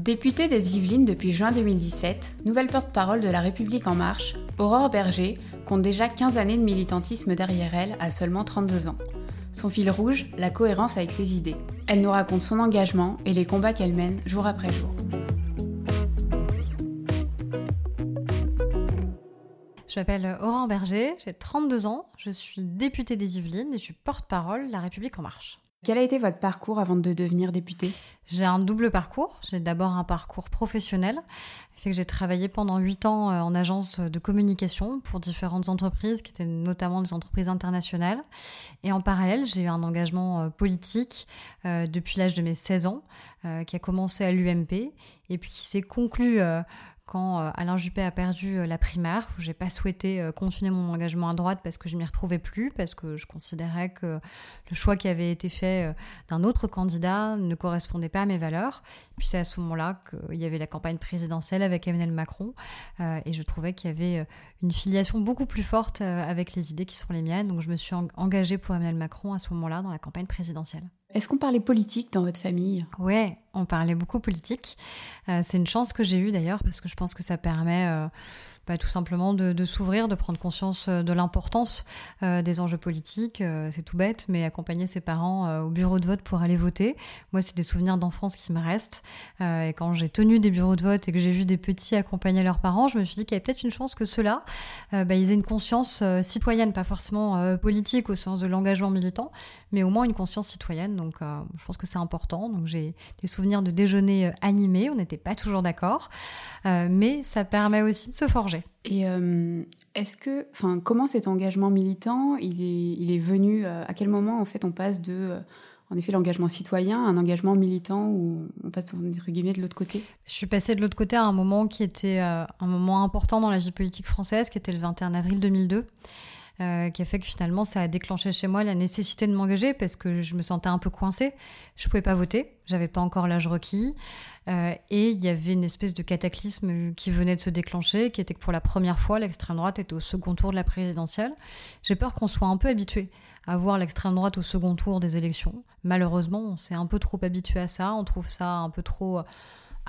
Députée des Yvelines depuis juin 2017, nouvelle porte-parole de La République En Marche, Aurore Berger compte déjà 15 années de militantisme derrière elle à seulement 32 ans. Son fil rouge, la cohérence avec ses idées. Elle nous raconte son engagement et les combats qu'elle mène jour après jour. Je m'appelle Aurore Berger, j'ai 32 ans, je suis députée des Yvelines et je suis porte-parole La République En Marche. Quel a été votre parcours avant de devenir députée? J'ai un double parcours. J'ai d'abord un parcours professionnel. Fait que j'ai travaillé pendant huit ans euh, en agence de communication pour différentes entreprises, qui étaient notamment des entreprises internationales. Et en parallèle, j'ai eu un engagement euh, politique euh, depuis l'âge de mes 16 ans, qui a commencé à l'UMP et puis qui s'est conclu quand euh, Alain Juppé a perdu euh, la primaire, où j'ai pas souhaité euh, continuer mon engagement à droite parce que je m'y retrouvais plus, parce que je considérais que le choix qui avait été fait d'un autre candidat ne correspondait pas à mes valeurs. Puis c'est à ce moment-là qu'il y avait la campagne présidentielle avec Emmanuel Macron, et je trouvais qu'il y avait une filiation beaucoup plus forte avec les idées qui sont les miennes. Donc je me suis engagée pour Emmanuel Macron à ce moment-là dans la campagne présidentielle. Est-ce qu'on parlait politique dans votre famille? Ouais, on parlait beaucoup politique. Euh, c'est une chance que j'ai eue d'ailleurs parce que je pense que ça permet euh, bah, tout simplement de, s'ouvrir, de prendre conscience euh, de l'importance des enjeux politiques. c'est tout bête, mais accompagner ses parents au bureau de vote pour aller voter. Moi, c'est des souvenirs d'enfance qui me restent. et quand j'ai tenu des bureaux de vote et que j'ai vu des petits accompagner leurs parents, je me suis dit qu'il y avait peut-être une chance que ceux-là, bah, ils aient une conscience citoyenne, pas forcément politique au sens de l'engagement militant, mais au moins une conscience citoyenne. Donc, euh, je pense que c'est important. Donc, j'ai des souvenirs de déjeuner euh, animés. On n'était pas toujours d'accord, euh, mais ça permet aussi de se forger. Et est-ce que, enfin, comment cet engagement militant, il est, il est venu À quel moment, en fait, on passe de en effet l'engagement citoyen, un engagement militant où on passe entre guillemets de l'autre côté? Je suis passée de l'autre côté à un moment qui était un moment important dans la vie politique française, qui était le 21 avril 2002. Euh, qui a fait que finalement ça a déclenché chez moi la nécessité de m'engager parce que je me sentais un peu coincée. Je pouvais pas voter, j'avais pas encore l'âge requis euh, et il y avait une espèce de cataclysme qui venait de se déclencher, qui était que pour la première fois l'extrême droite était au second tour de la présidentielle. J'ai peur qu'on soit un peu habitué à voir l'extrême droite au second tour des élections. Malheureusement, on s'est un peu trop habitué à ça, on trouve ça un peu trop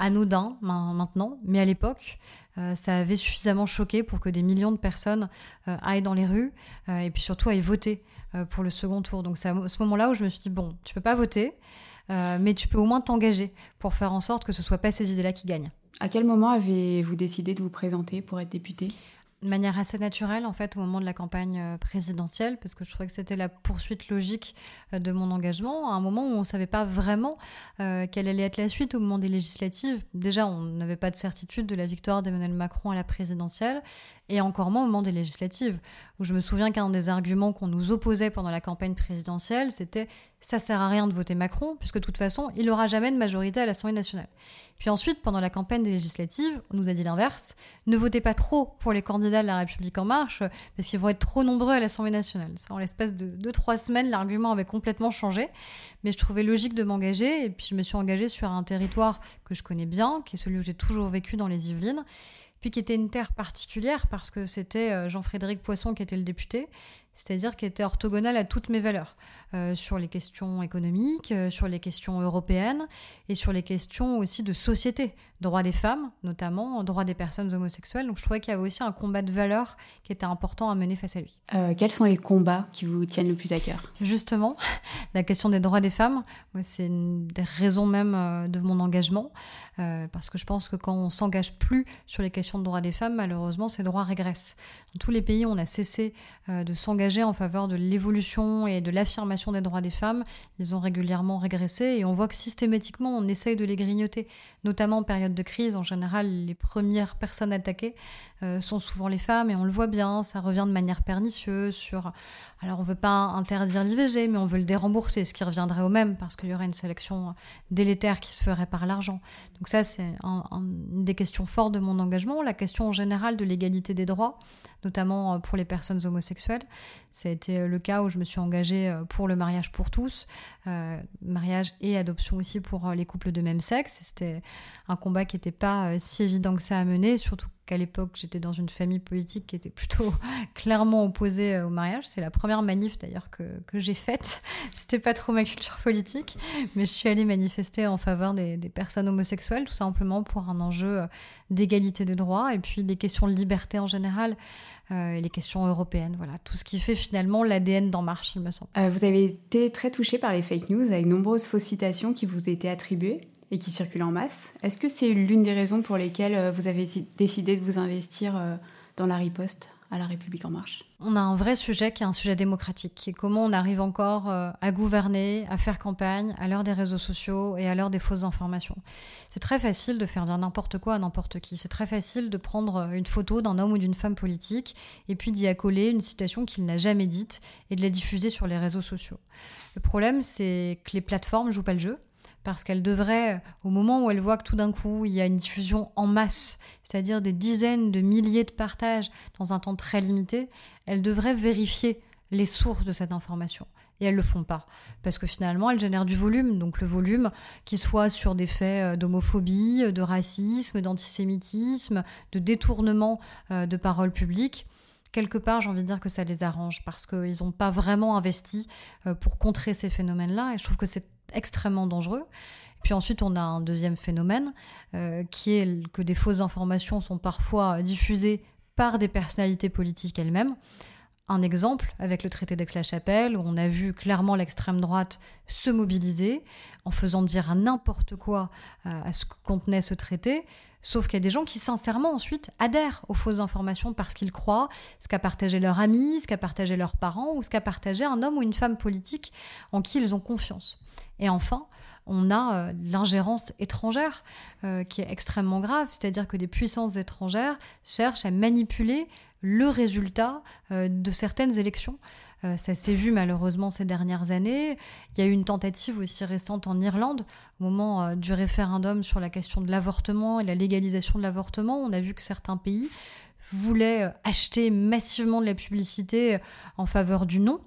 anodin maintenant, mais à l'époque, euh, ça avait suffisamment choqué pour que des millions de personnes euh, aillent dans les rues euh, et puis surtout aillent voter pour le second tour. Donc c'est à ce moment-là où je me suis dit, bon, tu peux pas voter, mais tu peux au moins t'engager pour faire en sorte que ce soit pas ces idées-là qui gagnent. À quel moment avez-vous décidé de vous présenter pour être député? De manière assez naturelle en fait au moment de la campagne euh, présidentielle parce que je trouvais que c'était la poursuite logique euh, de mon engagement à un moment où on ne savait pas vraiment euh, quelle allait être la suite au moment des législatives. Déjà, on n'avait pas de certitude de la victoire d'Emmanuel Macron à la présidentielle et encore moins au moment des législatives, où je me souviens qu'un des arguments qu'on nous opposait pendant la campagne présidentielle, c'était ça sert à rien de voter Macron, puisque de toute façon, il n'aura jamais de majorité à l'Assemblée nationale. Puis ensuite, pendant la campagne des législatives, on nous a dit l'inverse, ne votez pas trop pour les candidats de la République en marche, parce qu'ils vont être trop nombreux à l'Assemblée nationale. en l'espace de 2-3 semaines, l'argument avait complètement changé, mais je trouvais logique de m'engager, et puis je me suis engagée sur un territoire que je connais bien, qui est celui où j'ai toujours vécu dans les Yvelines, puis qui était une terre particulière parce que c'était euh, Jean-Frédéric Poisson qui était le député, c'est-à-dire qui était orthogonal à toutes mes valeurs, euh, sur les questions économiques, euh, sur les questions européennes et sur les questions aussi de société, droits des femmes notamment, droits des personnes homosexuelles. Donc je trouvais qu'il y avait aussi un combat de valeurs qui était important à mener face à lui. quels sont les combats qui vous tiennent le plus à cœur? Justement, la question des droits des femmes, c'est une des raisons même de mon engagement. Euh, parce que je pense que quand on s'engage plus sur les questions de droits des femmes, malheureusement, ces droits régressent. Dans tous les pays, on a cessé euh, de s'engager en faveur de l'évolution et de l'affirmation des droits des femmes. Ils ont régulièrement régressé et on voit que systématiquement, on essaye de les grignoter, notamment en période de crise. En général, les premières personnes attaquées euh, sont souvent les femmes et on le voit bien, ça revient de manière pernicieuse sur... Alors on veut pas interdire l'IVG, mais on veut le dérembourser, ce qui reviendrait au même parce qu'il y aurait une sélection délétère qui se ferait par l'argent. Donc ça, c'est une des questions fortes de mon engagement. La question en général de l'égalité des droits, notamment euh, pour les personnes homosexuelles. Ça a été le cas où je me suis engagée euh, pour le mariage pour tous, mariage et adoption aussi pour les couples de même sexe. C'était un combat qui n'était pas si évident que ça à mener, surtout qu'à l'époque j'étais dans une famille politique qui était plutôt clairement opposée euh, au mariage. C'est la première manif d'ailleurs que, que j'ai faite. C'était pas trop ma culture politique, mais je suis allée manifester en faveur des, des personnes homosexuelles, tout simplement pour un enjeu euh, d'égalité des droits et puis les questions de liberté en général. Euh, et les questions européennes, voilà, tout ce qui fait finalement l'ADN d'En Marche, il me semble. vous avez été très touché par les fake news avec nombreuses fausses citations qui vous étaient attribuées et qui circulent en masse. Est-ce que c'est l'une des raisons pour lesquelles euh, vous avez décidé de vous investir euh, dans la riposte à la République en marche? On a un vrai sujet qui est un sujet démocratique, qui est comment on arrive encore euh, à gouverner, à faire campagne à l'heure des réseaux sociaux et à l'heure des fausses informations. C'est très facile de faire dire n'importe quoi à n'importe qui. C'est très facile de prendre une photo d'un homme ou d'une femme politique et puis d'y accoler une citation qu'il n'a jamais dite et de la diffuser sur les réseaux sociaux. Le problème, c'est que les plateformes jouent pas le jeu parce qu'elle devrait, au moment où elle voit que tout d'un coup il y a une diffusion en masse, c'est-à-dire des dizaines de milliers de partages dans un temps très limité, elle devrait vérifier les sources de cette information. Et elles le font pas. Parce que finalement, elles génèrent du volume. Donc le volume, qui soit sur des faits euh, d'homophobie, de racisme, d'antisémitisme, de détournement euh, de paroles publiques, quelque part, j'ai envie de dire que ça les arrange parce qu'ils n'ont pas vraiment investi euh, pour contrer ces phénomènes-là. Et je trouve que c'est extrêmement dangereux. Puis ensuite, on a un deuxième phénomène euh, qui est que des fausses informations sont parfois diffusées par des personnalités politiques elles-mêmes. Un exemple avec le traité d'Aix-la-Chapelle, où on a vu clairement l'extrême droite se mobiliser en faisant dire n'importe quoi euh, à ce que contenait ce traité, Sauf qu'il y a des gens qui sincèrement ensuite adhèrent aux fausses informations parce qu'ils croient ce qu'a partagé leur ami, ce qu'a partagé leurs parents ou ce qu'a partagé un homme ou une femme politique en qui ils ont confiance. Et enfin, on a euh, l'ingérence étrangère euh, qui est extrêmement grave, c'est-à-dire que des puissances étrangères cherchent à manipuler le résultat euh, de certaines élections. Ça s'est vu malheureusement ces dernières années. Il y a eu une tentative aussi récente en Irlande, au moment du référendum sur la question de l'avortement et la légalisation de l'avortement. On a vu que certains pays voulaient acheter massivement de la publicité en faveur du non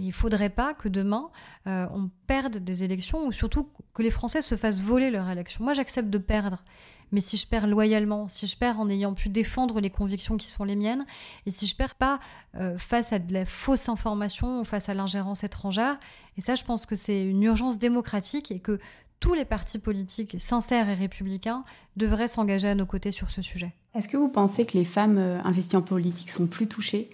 il ne faudrait pas que demain, euh, on perde des élections ou surtout que les Français se fassent voler leur élection. Moi, j'accepte de perdre. Mais si je perds loyalement, si je perds en ayant pu défendre les convictions qui sont les miennes, et si je perds pas euh, face à de la fausse information ou face à l'ingérence étrangère, et ça, je pense que c'est une urgence démocratique et que tous les partis politiques sincères et républicains devraient s'engager à nos côtés sur ce sujet. Est-ce que vous pensez que les femmes euh, investies en politique sont plus touchées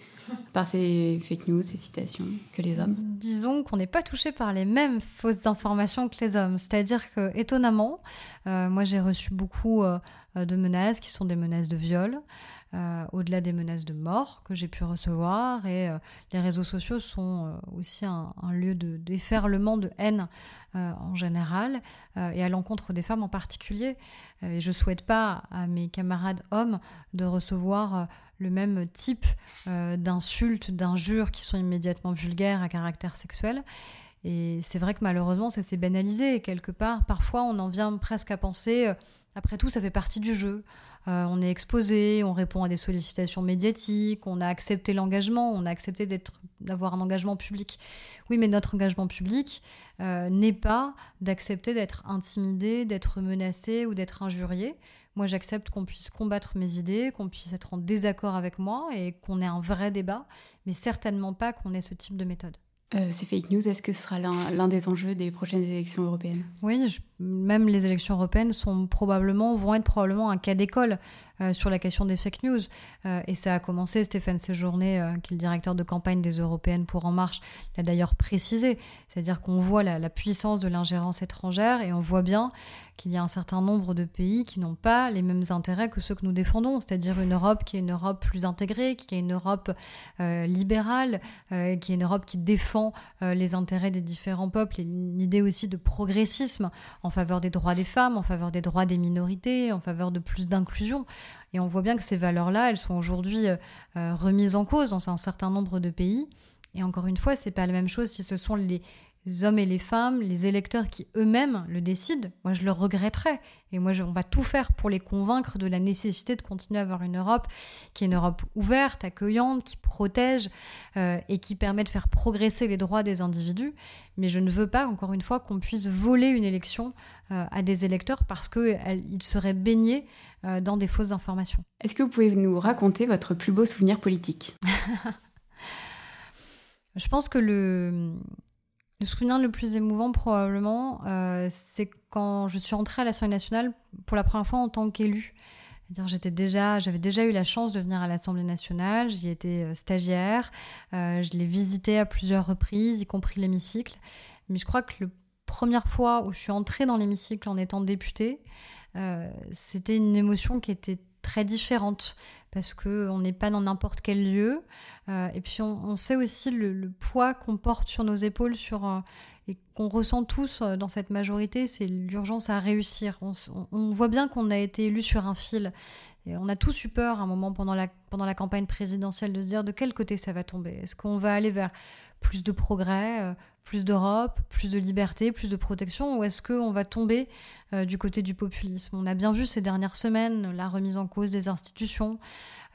par ces fake news, ces citations, que les hommes Disons qu'on n'est pas touché par les mêmes fausses informations que les hommes. C'est-à-dire que, étonnamment, euh, moi j'ai reçu beaucoup euh, de menaces qui sont des menaces de viol. Euh, au-delà des menaces de mort que j'ai pu recevoir. Et les réseaux sociaux sont aussi un, lieu de déferlement de haine en général et à l'encontre des femmes en particulier. et je souhaite pas à mes camarades hommes de recevoir le même type euh, d'insultes, d'injures qui sont immédiatement vulgaires à caractère sexuel. Et c'est vrai que malheureusement, ça s'est banalisé. quelque part, parfois, on en vient presque à penser, euh, après tout, ça fait partie du jeu. Euh, on est exposé, on répond à des sollicitations médiatiques, on a accepté l'engagement, on a accepté d'avoir un engagement public. Oui, mais notre engagement public n'est pas d'accepter d'être intimidé, d'être menacé ou d'être injurié. Moi, j'accepte qu'on puisse combattre mes idées, qu'on puisse être en désaccord avec moi et qu'on ait un vrai débat, mais certainement pas qu'on ait ce type de méthode. Euh, ces fake news, est-ce que ce sera l'un des enjeux des prochaines élections européennes? Oui, même les élections européennes sont probablement, vont être probablement un cas d'école euh, sur la question des fake news. Euh, et ça a commencé, Stéphane Séjourné, euh, qui est le directeur de campagne des Européennes pour En Marche, l'a d'ailleurs précisé. C'est-à-dire qu'on voit la, puissance de l'ingérence étrangère et on voit bien qu'il y a un certain nombre de pays qui n'ont pas les mêmes intérêts que ceux que nous défendons, c'est-à-dire une Europe qui est une Europe plus intégrée, qui est une Europe libérale, qui est une Europe qui défend les intérêts des différents peuples et l'idée aussi de progressisme en faveur des droits des femmes, en faveur des droits des minorités, en faveur de plus d'inclusion. Et on voit bien que ces valeurs-là, elles sont aujourd'hui euh, remises en cause dans un certain nombre de pays. Et encore une fois, c'est pas la même chose si ce sont les les hommes et les femmes, les électeurs qui eux-mêmes le décident, moi je le regretterais. Et moi, on va tout faire pour les convaincre de la nécessité de continuer à avoir une Europe qui est une Europe ouverte, accueillante, qui protège euh, et qui permet de faire progresser les droits des individus. Mais je ne veux pas, encore une fois, qu'on puisse voler une élection euh, à des électeurs parce qu'ils seraient baignés euh, dans des fausses informations. Est-ce que vous pouvez nous raconter votre plus beau souvenir politique? Je pense que le, le souvenir le plus émouvant, probablement, euh, c'est quand je suis entrée à l'Assemblée nationale pour la première fois en tant qu'élue. J'étais déjà, j'avais déjà eu la chance de venir à l'Assemblée nationale, j'y étais euh, stagiaire, euh, je l'ai visité à plusieurs reprises, y compris l'hémicycle. Mais je crois que la première fois où je suis entrée dans l'hémicycle en étant députée, c'était une émotion qui était très différente parce qu'on n'est pas dans n'importe quel lieu. Euh, et puis on, sait aussi le, poids qu'on porte sur nos épaules sur, euh, et qu'on ressent tous euh, dans cette majorité, c'est l'urgence à réussir. On, voit bien qu'on a été élu sur un fil. Et on a tous eu peur à un moment pendant la, pendant la campagne présidentielle de se dire de quel côté ça va tomber? Est-ce qu'on va aller vers plus de progrès, plus d'Europe, plus de liberté, plus de protection, ou est-ce qu'on va tomber euh, du côté du populisme? On a bien vu ces dernières semaines la remise en cause des institutions,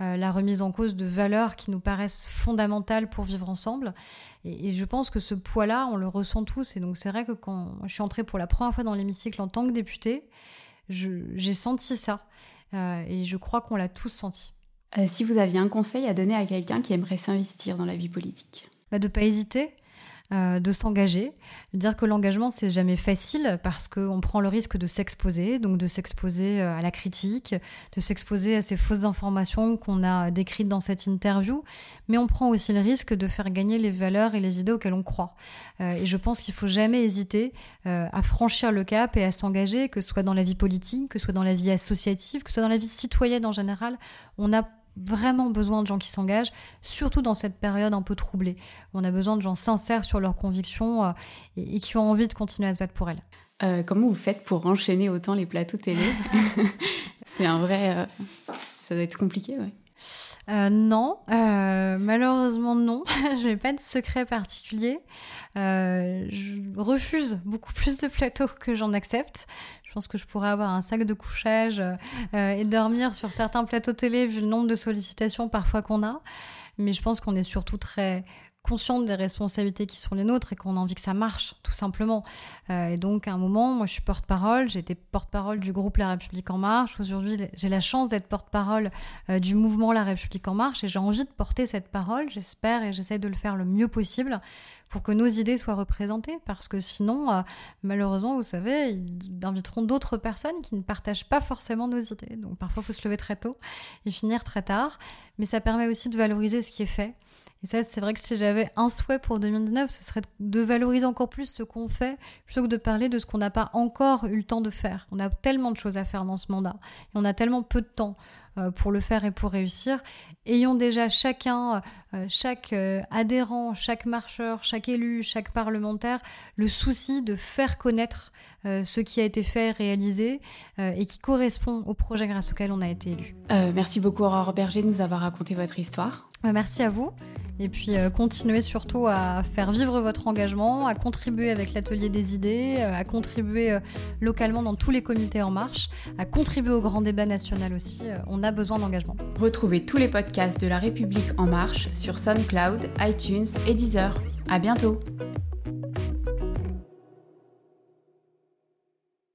euh, la remise en cause de valeurs qui nous paraissent fondamentales pour vivre ensemble. Et, je pense que ce poids-là, on le ressent tous. Et donc c'est vrai que quand je suis entrée pour la première fois dans l'hémicycle en tant que députée, j'ai senti ça. Euh, et je crois qu'on l'a tous senti. si vous aviez un conseil à donner à quelqu'un qui aimerait s'investir dans la vie politique? Bah, De ne pas hésiter, euh, de s'engager. Dire que l'engagement, c'est jamais facile parce qu'on prend le risque de s'exposer, donc de s'exposer euh, à la critique, de s'exposer à ces fausses informations qu'on a décrites dans cette interview, mais on prend aussi le risque de faire gagner les valeurs et les idées auxquelles on croit. Euh, et je pense qu'il faut jamais hésiter à franchir le cap et à s'engager, que ce soit dans la vie politique, que ce soit dans la vie associative, que ce soit dans la vie citoyenne en général. On a vraiment besoin de gens qui s'engagent, surtout dans cette période un peu troublée. On a besoin de gens sincères sur leurs convictions euh, et, qui ont envie de continuer à se battre pour elles. Euh, comment vous faites pour enchaîner autant les plateaux télé C'est un vrai... Euh, ça doit être compliqué, ouais. non, malheureusement non. je n'ai pas de secret particulier. je refuse beaucoup plus de plateaux que j'en accepte. Je pense que je pourrais avoir un sac de couchage euh, et dormir sur certains plateaux télé vu le nombre de sollicitations parfois qu'on a. Mais je pense qu'on est surtout très consciente des responsabilités qui sont les nôtres et qu'on a envie que ça marche, tout simplement. Euh, et donc, à un moment, moi, je suis porte-parole. J'ai été porte-parole du groupe La République En Marche. Aujourd'hui, j'ai la chance d'être porte-parole euh, du mouvement La République En Marche et j'ai envie de porter cette parole. J'espère et j'essaie de le faire le mieux possible pour que nos idées soient représentées, parce que sinon, euh, malheureusement, vous savez, ils inviteront d'autres personnes qui ne partagent pas forcément nos idées. Donc parfois, il faut se lever très tôt et finir très tard, mais ça permet aussi de valoriser ce qui est fait. Et ça, c'est vrai que si j'avais un souhait pour 2019, ce serait de valoriser encore plus ce qu'on fait, plutôt que de parler de ce qu'on n'a pas encore eu le temps de faire. On a tellement de choses à faire dans ce mandat, et on a tellement peu de temps. Euh, pour le faire et pour réussir. Ayons déjà chacun, euh, chaque euh, adhérent, chaque marcheur, chaque élu, chaque parlementaire, le souci de faire connaître ce qui a été fait, réalisé et qui correspond au projet grâce auquel on a été élu. merci beaucoup Aurore Berger de nous avoir raconté votre histoire. Merci à vous. Et puis continuez surtout à faire vivre votre engagement, à contribuer avec l'atelier des idées, à contribuer localement dans tous les comités en marche, à contribuer au grand débat national aussi. on a besoin d'engagement. Retrouvez tous les podcasts de La République en marche sur SoundCloud, iTunes et Deezer. À bientôt!